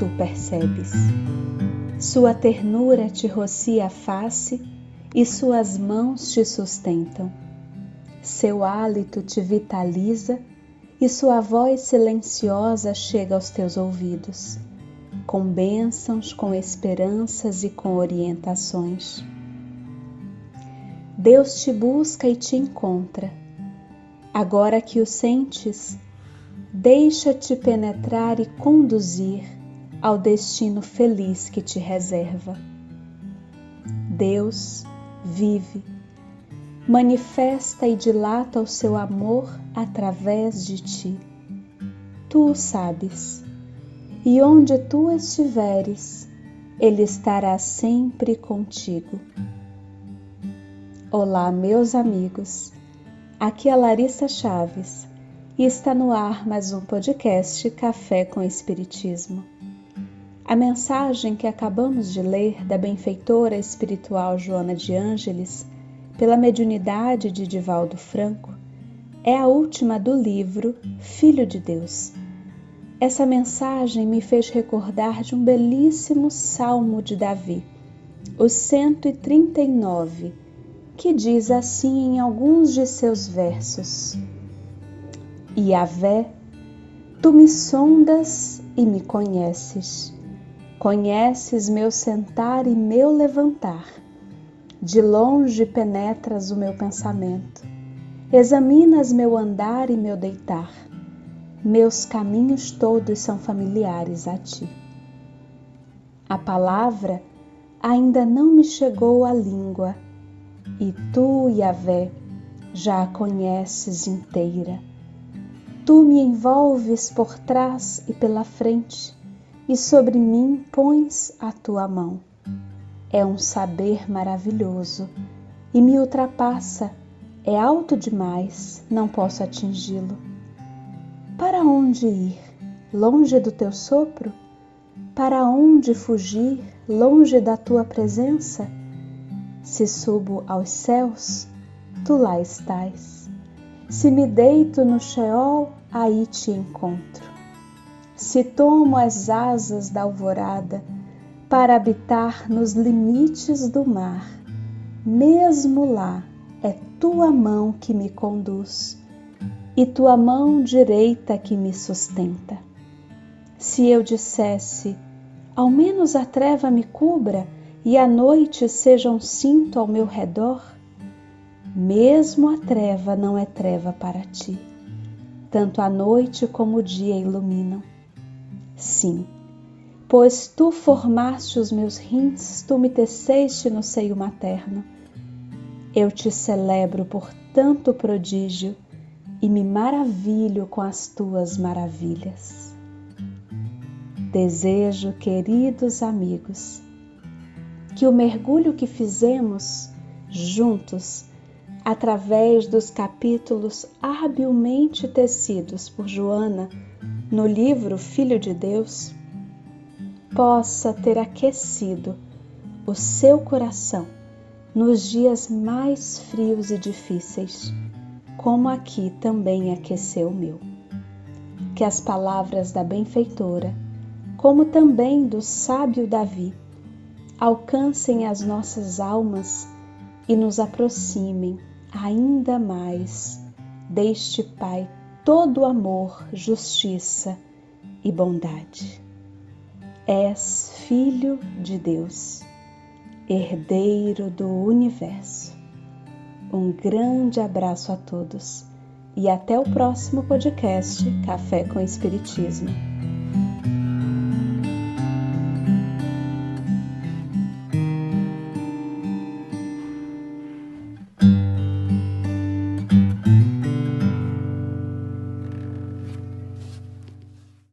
tu percebes. Sua ternura te rocia a face e suas mãos te sustentam. Seu hálito te vitaliza e sua voz silenciosa chega aos teus ouvidos, com bênçãos, com esperanças e com orientações. Deus te busca e te encontra. Agora que o sentes, deixa-te penetrar e conduzir ao destino feliz que te reserva. Deus vive, manifesta e dilata o seu amor através de ti. Tu o sabes, e onde tu estiveres, Ele estará sempre contigo. Olá, meus amigos. Aqui é Larissa Chaves e está no ar mais um podcast Café com Espiritismo. A mensagem que acabamos de ler da benfeitora espiritual Joana de Ângeles, pela mediunidade de Divaldo Franco, é a última do livro Filho de Deus. Essa mensagem me fez recordar de um belíssimo salmo de Davi, o 139, que diz assim em alguns de seus versos: Yahvé, tu me sondas e me conheces. Conheces meu sentar e meu levantar. De longe penetras o meu pensamento. Examinas meu andar e meu deitar. Meus caminhos todos são familiares a ti. A palavra ainda não me chegou à língua, e tu, Yahvé, já a conheces inteira Tu me envolves por trás e pela frente, e sobre mim pões a tua mão. É um saber maravilhoso e me ultrapassa, é alto demais, não posso atingi-lo. Para onde ir? Longe do teu sopro? Para onde fugir? Longe da tua presença? Se subo aos céus, tu lá estás se me deito no Sheol, aí te encontro. Se tomo as asas da alvorada para habitar nos limites do mar, mesmo lá é tua mão que me conduz e tua mão direita que me sustenta. Se eu dissesse, ao menos a treva me cubra e a noite seja um cinto ao meu redor, mesmo a treva não é treva para ti. Tanto a noite como o dia iluminam. Sim, pois tu formaste os meus rins, tu me teceste no seio materno. Eu te celebro por tanto prodígio e me maravilho com as tuas maravilhas. Desejo, queridos amigos, que o mergulho que fizemos juntos através dos capítulos habilmente tecidos por Joana no livro Filho de Deus, possa ter aquecido o seu coração nos dias mais frios e difíceis, como aqui também aqueceu o meu. Que as palavras da benfeitora, como também do sábio Davi, alcancem as nossas almas e nos aproximem ainda mais deste Pai todo amor, justiça e bondade. És Filho de Deus, herdeiro do universo. Um grande abraço a todos e até o próximo podcast Café com Espiritismo.